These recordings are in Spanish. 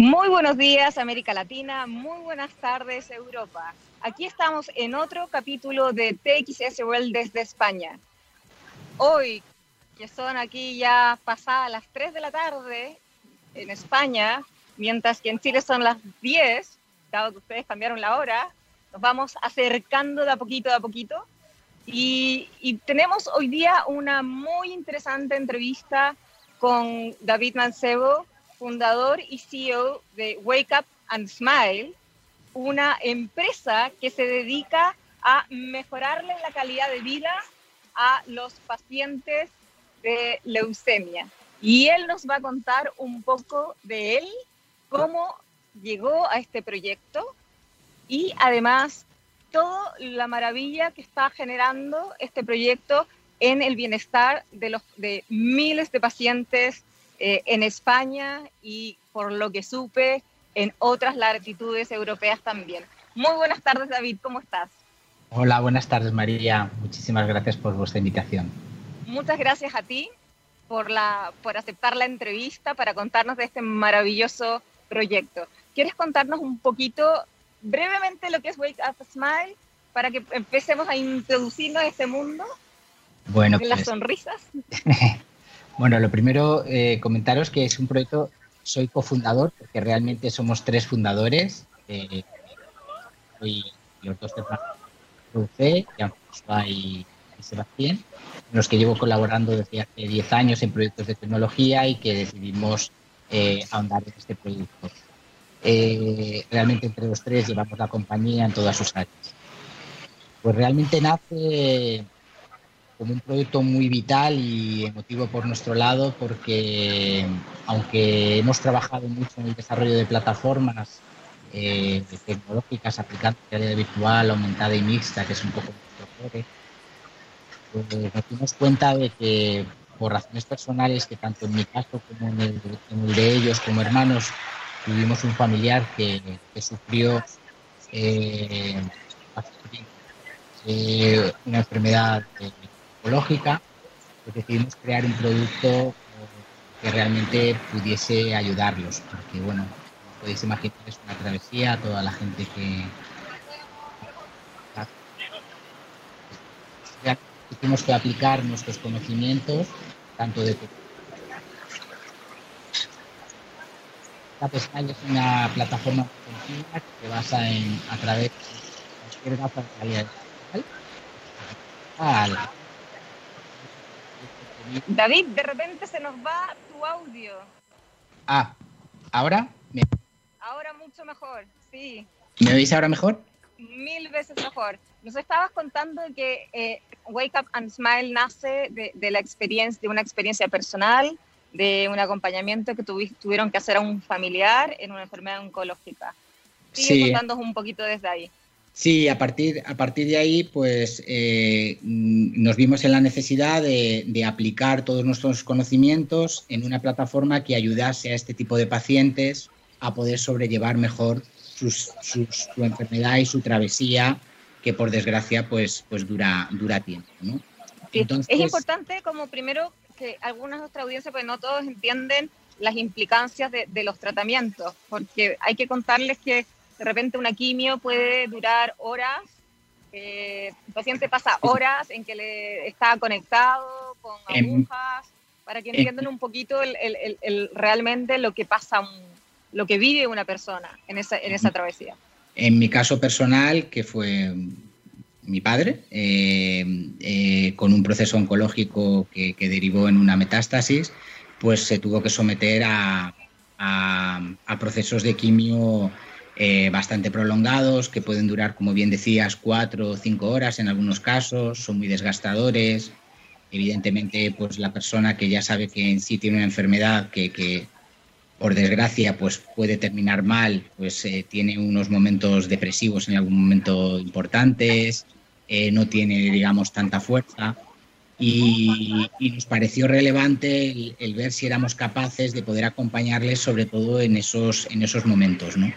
Muy buenos días América Latina, muy buenas tardes Europa. Aquí estamos en otro capítulo de TXS World desde España. Hoy, que son aquí ya pasadas las 3 de la tarde en España, mientras que en Chile son las 10, dado que ustedes cambiaron la hora, nos vamos acercando de a poquito, de a poquito. Y, y tenemos hoy día una muy interesante entrevista con David Mancebo, fundador y CEO de Wake Up and Smile, una empresa que se dedica a mejorarle la calidad de vida a los pacientes de leucemia. Y él nos va a contar un poco de él, cómo llegó a este proyecto y además toda la maravilla que está generando este proyecto en el bienestar de, los, de miles de pacientes eh, en España y por lo que supe en otras latitudes europeas también. Muy buenas tardes David, ¿cómo estás? Hola, buenas tardes María, muchísimas gracias por vuestra invitación. Muchas gracias a ti por, la, por aceptar la entrevista para contarnos de este maravilloso proyecto. ¿Quieres contarnos un poquito brevemente lo que es Wake Up Smile para que empecemos a introducirnos a este mundo? Bueno, de las pues, sonrisas. Bueno, lo primero, eh, comentaros que es un proyecto, soy cofundador, porque realmente somos tres fundadores. Eh, soy los dos hermanos de y, y Sebastián, los que llevo colaborando desde hace 10 años en proyectos de tecnología y que decidimos eh, ahondar en este proyecto. Eh, realmente entre los tres llevamos la compañía en todas sus áreas. Pues realmente nace como un proyecto muy vital y emotivo por nuestro lado porque aunque hemos trabajado mucho en el desarrollo de plataformas eh, tecnológicas aplicando realidad virtual, aumentada y mixta, que es un poco nuestro pues nos dimos cuenta de que por razones personales, que tanto en mi caso como en el, de ellos como hermanos, tuvimos un familiar que, sufrió eh, eh, una enfermedad ecológica, pues decidimos crear un producto eh, que realmente pudiese ayudarlos, porque bueno, podéis imaginar es una travesía, toda la gente que tenemos que aplicar nuestros conocimientos, tanto de Smile es una plataforma que se basa en a través de calidad digital David, de repente se nos va tu audio. Ah, ¿ahora? Ahora mucho mejor, sí. ¿Me oís ahora mejor? Mil veces mejor. Nos estabas contando que eh, Wake Up and Smile nace de, la experiencia, de una experiencia personal, de un acompañamiento que tuvieron que hacer a un familiar en una enfermedad oncológica. Sigue sí. contándonos un poquito desde ahí. Sí, a partir, a partir de ahí, pues eh, nos vimos en la necesidad de, aplicar todos nuestros conocimientos en una plataforma que ayudase a este tipo de pacientes a poder sobrellevar mejor sus, su enfermedad y su travesía, que por desgracia, pues, pues dura, dura tiempo. ¿no? Entonces, es importante, como primero, que algunas de nuestras audiencias, pues no todos entienden las implicancias de, de los tratamientos, porque hay que contarles que de repente una quimio puede durar horas, el paciente pasa horas en que le está conectado con agujas, para que entiendan un poquito el, realmente lo que pasa, lo que vive una persona en esa, en esa travesía. En mi caso personal, que fue mi padre, eh, eh, con un proceso oncológico que, derivó en una metástasis, pues se tuvo que someter a, a procesos de quimio eh, bastante prolongados, que pueden durar, como bien decías, cuatro o cinco horas en algunos casos, son muy desgastadores. Evidentemente, pues la persona que ya sabe que en sí tiene una enfermedad que, por desgracia, pues puede terminar mal, pues eh, tiene unos momentos depresivos en algún momento importantes, eh, no tiene, digamos, tanta fuerza. Y, nos pareció relevante el, el, ver si éramos capaces de poder acompañarles, sobre todo en esos, en esos momentos, ¿no?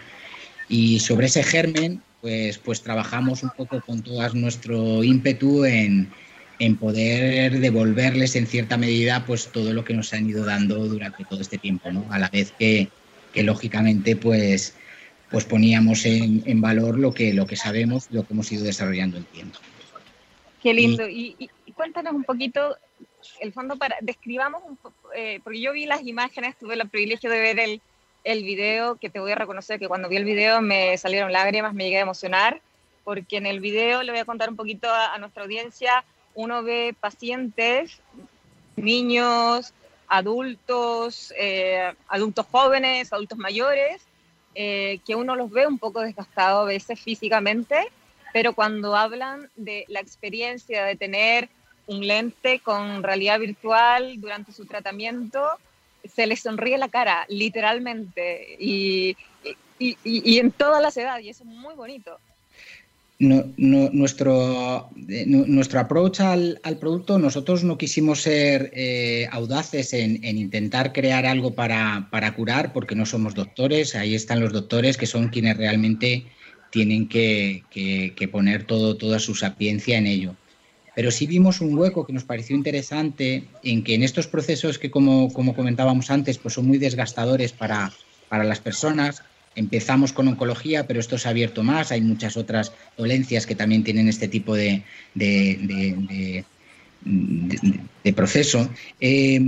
Y sobre ese germen, pues, pues trabajamos un poco con todo nuestro ímpetu en, en poder devolverles en cierta medida pues todo lo que nos han ido dando durante todo este tiempo, ¿no? A la vez que, que lógicamente pues, pues poníamos en, en, valor lo que, lo que sabemos, lo que hemos ido desarrollando en tiempo. Qué lindo. Y, y, cuéntanos un poquito, el fondo, para describamos, un eh, porque yo vi las imágenes, tuve el privilegio de ver el, el video, que te voy a reconocer que cuando vi el video me salieron lágrimas, me llegué a emocionar, porque en el video le voy a contar un poquito a, nuestra audiencia, uno ve pacientes, niños, adultos, eh, adultos jóvenes, adultos mayores, eh, que uno los ve un poco desgastados a veces físicamente, pero cuando hablan de la experiencia de tener un lente con realidad virtual durante su tratamiento, se les sonríe la cara, literalmente, y, y, y, en todas las edades, y eso es muy bonito no, no, nuestro, eh, nuestro approach al, al, producto, nosotros no quisimos ser eh, audaces en, en, intentar crear algo para, para, curar, porque no somos doctores, ahí están los doctores que son quienes realmente tienen que, que, que poner todo, toda su sapiencia en ello. Pero sí vimos un hueco que nos pareció interesante en que en estos procesos que, como, como comentábamos antes, pues son muy desgastadores para, para las personas, Empezamos con oncología, pero esto se ha abierto más. Hay muchas otras dolencias que también tienen este tipo de, de, proceso. Eh,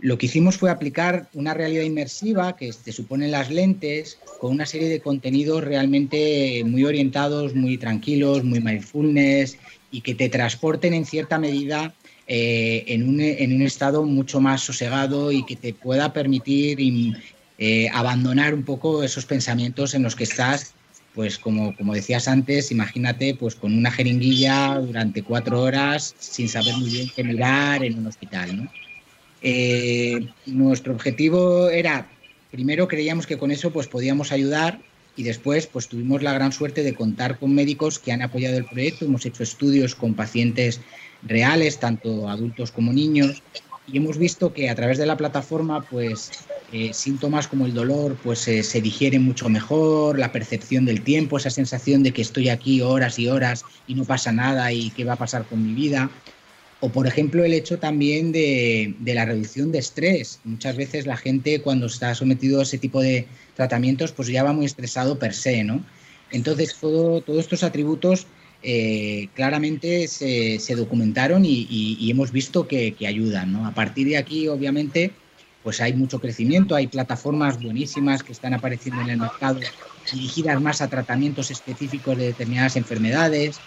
lo que hicimos fue aplicar una realidad inmersiva que se supone las lentes con una serie de contenidos realmente muy orientados, muy tranquilos, muy mindfulness y que te transporten en cierta medida eh, en, un, en, un, estado mucho más sosegado y que te pueda permitir eh, abandonar un poco esos pensamientos en los que estás, pues como, como decías antes, imagínate pues con una jeringuilla durante cuatro horas sin saber muy bien qué mirar en un hospital. ¿no? Eh, nuestro objetivo era, primero creíamos que con eso pues podíamos ayudar y después pues tuvimos la gran suerte de contar con médicos que han apoyado el proyecto, hemos hecho estudios con pacientes reales, tanto adultos como niños, y hemos visto que a través de la plataforma pues eh, síntomas como el dolor pues eh, se digieren mucho mejor, la percepción del tiempo, esa sensación de que estoy aquí horas y horas y no pasa nada y qué va a pasar con mi vida. O por ejemplo el hecho también de, de la reducción de estrés. Muchas veces la gente cuando está sometido a ese tipo de tratamientos pues ya va muy estresado per se, ¿no? Entonces todo, todos estos atributos eh, claramente se, se documentaron y, y, y, hemos visto que, que ayudan, ¿no? A partir de aquí obviamente pues hay mucho crecimiento, hay plataformas buenísimas que están apareciendo en el mercado dirigidas más a tratamientos específicos de determinadas enfermedades.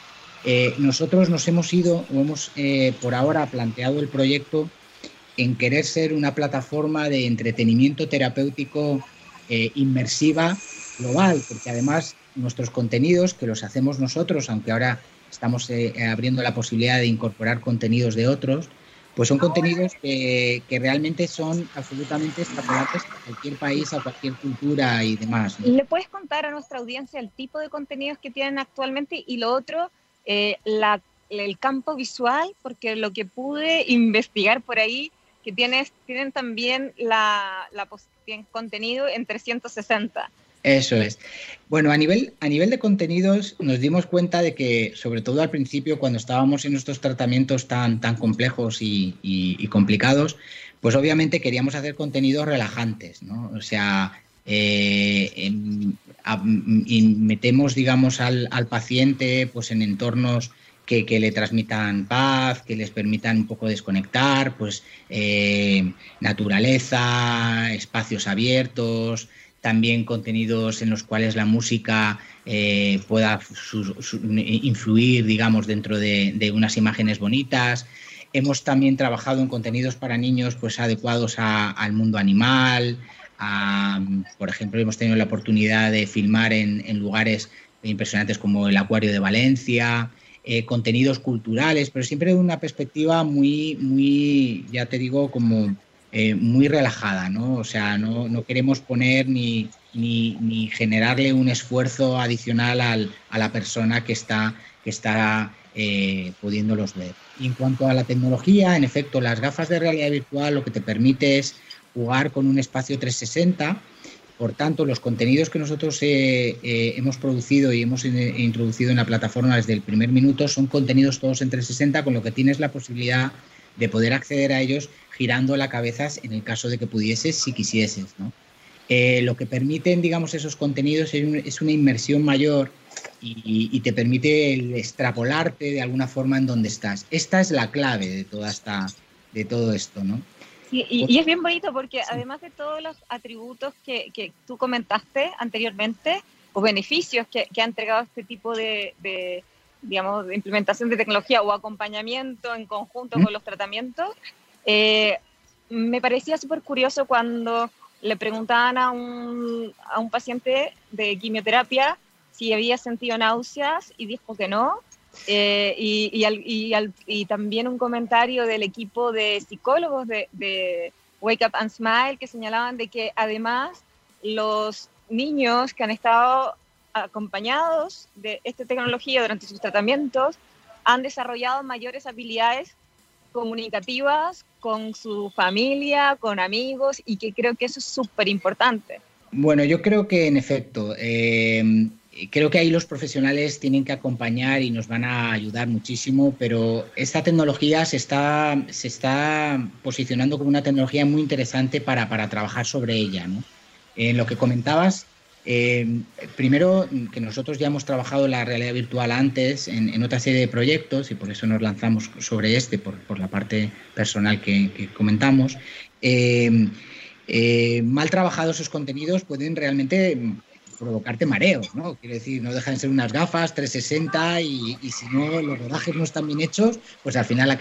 Eh, nosotros nos hemos ido o hemos eh, por ahora planteado el proyecto en querer ser una plataforma de entretenimiento terapéutico eh, inmersiva global, porque además nuestros contenidos, que los hacemos nosotros, aunque ahora estamos abriendo la posibilidad de incorporar contenidos de otros, pues son contenidos que, que, realmente son absolutamente extrapolables a cualquier país, a cualquier cultura y demás. ¿no? ¿Le puedes contar a nuestra audiencia el tipo de contenidos que tienen actualmente y lo otro, eh, el campo visual? Porque lo que pude investigar por ahí, que tienes, tienen también la, contenido en 360. Eso es. Bueno, a nivel, a nivel de contenidos nos dimos cuenta de que, sobre todo al principio, cuando estábamos en estos tratamientos tan, tan complejos y complicados, pues obviamente queríamos hacer contenidos relajantes, ¿no? O sea, eh, a, metemos, digamos, al, al, paciente pues en entornos que, que, le transmitan paz, que les permitan un poco desconectar, pues eh, naturaleza, espacios abiertos, también contenidos en los cuales la música eh, pueda influir, digamos, dentro de, de, unas imágenes bonitas. Hemos también trabajado en contenidos para niños pues, adecuados a, al mundo animal. Por ejemplo, hemos tenido la oportunidad de filmar en, en lugares impresionantes como el Acuario de Valencia, eh, contenidos culturales, pero siempre de una perspectiva muy, muy, ya te digo, como eh, muy relajada, ¿no? O sea, no, no queremos poner ni, ni, ni, generarle un esfuerzo adicional al, a la persona que está, que está eh, pudiéndolos ver. Y en cuanto a la tecnología, en efecto, las gafas de realidad virtual lo que te permite es jugar con un espacio 360. Por tanto, los contenidos que nosotros eh, eh, hemos producido y hemos in introducido en la plataforma desde el primer minuto son contenidos todos en 360, con lo que tienes la posibilidad de poder acceder a ellos girando la cabeza en el caso de que pudieses, si quisieses. ¿no? Eh, lo que permiten, digamos, esos contenidos es, una inmersión mayor y, te permite extrapolarte de alguna forma en donde estás. Esta es la clave de toda esta, de todo esto, ¿no? Y, es bien bonito porque además de todos los atributos que, que tú comentaste anteriormente, o beneficios que, que ha entregado este tipo de, de, digamos, de implementación de tecnología o acompañamiento en conjunto con los tratamientos, eh, me parecía súper curioso cuando le preguntaban a un, a un paciente de quimioterapia si había sentido náuseas y dijo que no. Eh, y, y, y, también un comentario del equipo de psicólogos de, de, Wake Up and Smile que señalaban de que además los niños que han estado acompañados de esta tecnología durante sus tratamientos han desarrollado mayores habilidades comunicativas con su familia, con amigos, y que creo que eso es súper importante. Bueno, yo creo que en efecto, eh, creo que ahí los profesionales tienen que acompañar y nos van a ayudar muchísimo, pero esta tecnología se está, se está posicionando como una tecnología muy interesante para, para trabajar sobre ella. ¿no? En lo que comentabas, eh, primero, que nosotros ya hemos trabajado la realidad virtual antes en, otra serie de proyectos y por eso nos lanzamos sobre este, por, la parte personal que, comentamos. Eh, eh, mal trabajados esos contenidos pueden realmente provocarte mareos, ¿no? Quiero decir, no dejan de ser unas gafas 360 y, si no los rodajes no están bien hechos, pues al final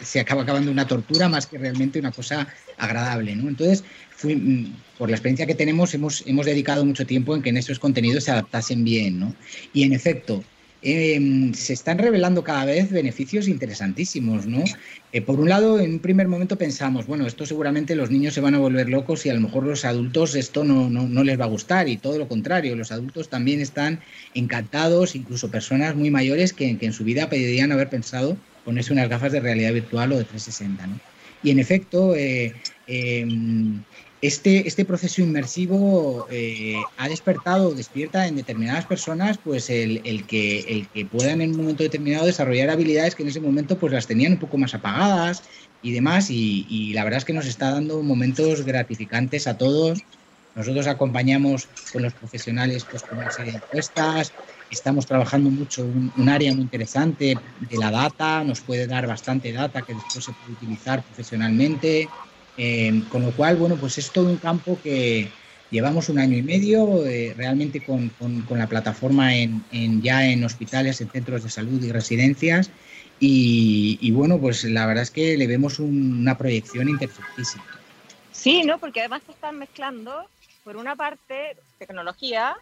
se acaba acabando una tortura más que realmente una cosa agradable, ¿no? Entonces, mm, por la experiencia que tenemos, hemos, hemos dedicado mucho tiempo en que en esos contenidos se adaptasen bien, ¿no? Y en efecto, Em, se están revelando cada vez beneficios interesantísimos, ¿no? Eh, por un lado, en un primer momento pensamos, bueno, esto seguramente los niños se van a volver locos y a lo mejor los adultos esto no, no, les va a gustar y todo lo contrario, los adultos también están encantados, incluso personas muy mayores que, en su vida pedirían haber pensado ponerse unas gafas de realidad virtual o de 360, ¿no? Y en efecto, eh, em, este, este proceso inmersivo eh, ha despertado, despierta en determinadas personas, pues el, que, el que puedan en un momento determinado desarrollar habilidades que en ese momento pues las tenían un poco más apagadas y demás. Y, la verdad es que nos está dando momentos gratificantes a todos. Nosotros acompañamos con los profesionales pues, con una serie de encuestas. Estamos trabajando mucho un, un área muy interesante de la data, nos puede dar bastante data que después se puede utilizar profesionalmente. Eh, con lo cual, bueno, pues es todo un campo que llevamos un año y medio eh, realmente con, la plataforma en, ya en hospitales, en centros de salud y residencias. Y, bueno, pues la verdad es que le vemos una proyección interesantísima. Sí, ¿no? Porque además se están mezclando, por una parte, tecnología,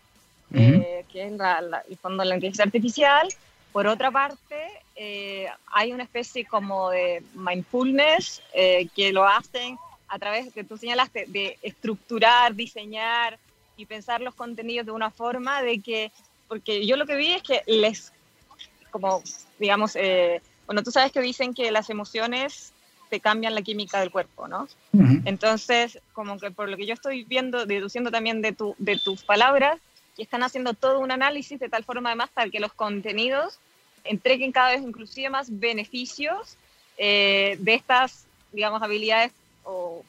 eh, que es el fondo de la inteligencia artificial, por otra parte, hay una especie como de mindfulness que lo hacen a través que tú señalaste de estructurar, diseñar y pensar los contenidos de una forma de que, porque yo lo que vi es que les, como digamos, eh, bueno, tú sabes que dicen que las emociones te cambian la química del cuerpo, ¿no? Entonces, como que por lo que yo estoy viendo, deduciendo también de, tu, de tus palabras, que están haciendo todo un análisis de tal forma además para que los contenidos entreguen cada vez inclusive más beneficios eh, de estas, digamos, habilidades o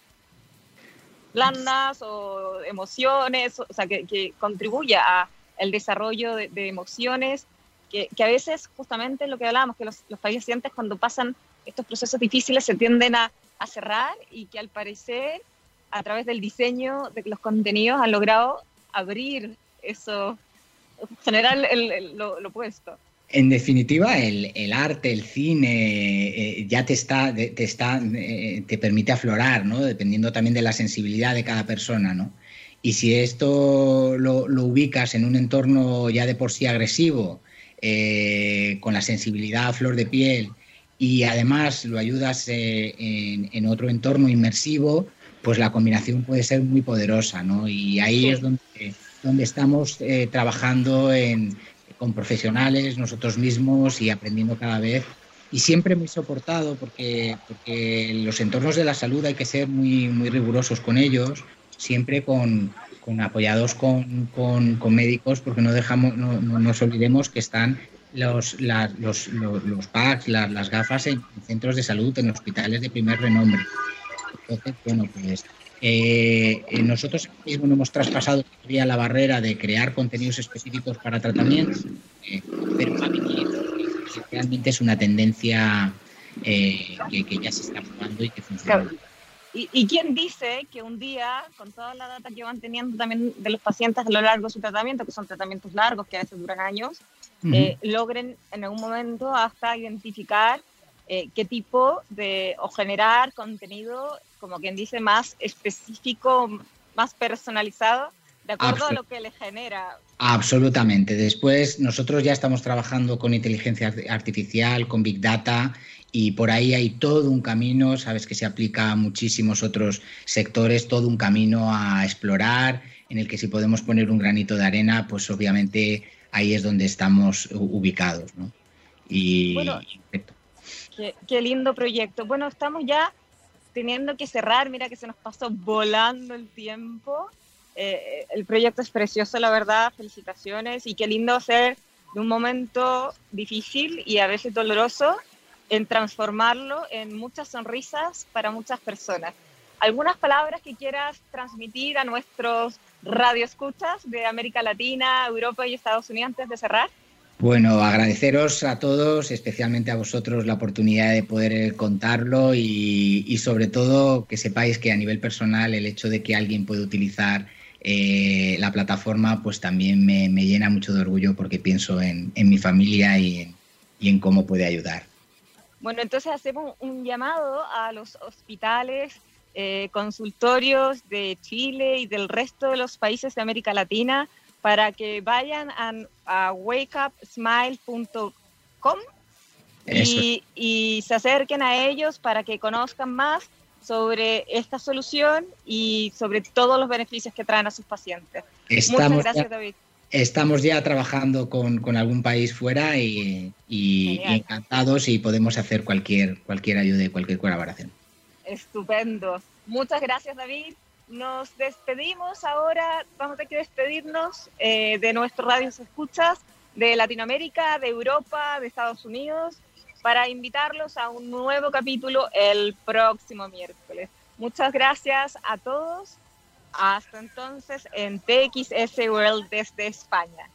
blandas o emociones, o sea, que, que contribuya al desarrollo de, emociones, que, que, a veces justamente lo que hablábamos, que los, los, pacientes cuando pasan estos procesos difíciles se tienden a, a, cerrar y que al parecer a través del diseño de los contenidos han logrado abrir eso, generar lo, lo opuesto. En definitiva, el, arte, el cine, eh, ya te está, te, está, eh, te permite aflorar, ¿no? Dependiendo también de la sensibilidad de cada persona, ¿no? Y si esto lo, ubicas en un entorno ya de por sí agresivo, eh, con la sensibilidad a flor de piel, y además lo ayudas en, otro entorno inmersivo, pues la combinación puede ser muy poderosa, ¿no? Y ahí es donde, donde estamos trabajando en, con profesionales, nosotros mismos y aprendiendo cada vez. Y siempre muy soportado porque, porque los entornos de la salud hay que ser muy, muy rigurosos con ellos, siempre con, con apoyados con, con, con, médicos, porque no, dejamos, no, nos olvidemos que están los, los, los, packs, las gafas en, centros de salud, en hospitales de primer renombre. Entonces, bueno, pues Eh, nosotros mismo no hemos traspasado todavía la barrera de crear contenidos específicos para tratamientos, pero realmente es una tendencia que, ya se está probando y que funciona. ¿Y, quién dice que un día, con toda la data que van teniendo también de los pacientes a lo largo de su tratamiento, que son tratamientos largos que a veces duran años, eh, logren en algún momento hasta identificar eh, qué tipo de, o generar contenido, como quien dice, más específico, más personalizado, de acuerdo a lo que le genera. Absolutamente. Después nosotros ya estamos trabajando con inteligencia artificial, con Big Data y por ahí hay todo un camino, sabes que se aplica a muchísimos otros sectores, todo un camino a explorar en el que si podemos poner un granito de arena, pues obviamente ahí es donde estamos ubicados. ¿no? Y bueno, qué, lindo proyecto. Bueno, estamos ya teniendo que cerrar, mira que se nos pasó volando el tiempo. Eh, el proyecto es precioso, la verdad, felicitaciones y qué lindo ser de un momento difícil y a veces doloroso en transformarlo en muchas sonrisas para muchas personas. ¿Algunas palabras que quieras transmitir a nuestros radioescuchas de América Latina, Europa y Estados Unidos antes de cerrar? Bueno, agradeceros a todos, especialmente a vosotros, la oportunidad de poder contarlo y, sobre todo que sepáis que a nivel personal el hecho de que alguien pueda utilizar eh, la plataforma pues también me, llena mucho de orgullo porque pienso en, mi familia y en cómo puede ayudar. Bueno, entonces hacemos un llamado a los hospitales, eh, consultorios de Chile y del resto de los países de América Latina para que vayan a, wakeupsmile.com y, y se acerquen a ellos para que conozcan más sobre esta solución y sobre todos los beneficios que traen a sus pacientes. Muchas gracias, David. Estamos ya trabajando con, algún país fuera y, encantados y podemos hacer cualquier, cualquier ayuda y cualquier colaboración. Estupendo. Muchas gracias, David. Nos despedimos ahora, vamos a que despedirnos eh, de nuestros radios escuchas de Latinoamérica, de Europa, de Estados Unidos, para invitarlos a un nuevo capítulo el próximo miércoles. Muchas gracias a todos hasta entonces en TXS World desde España.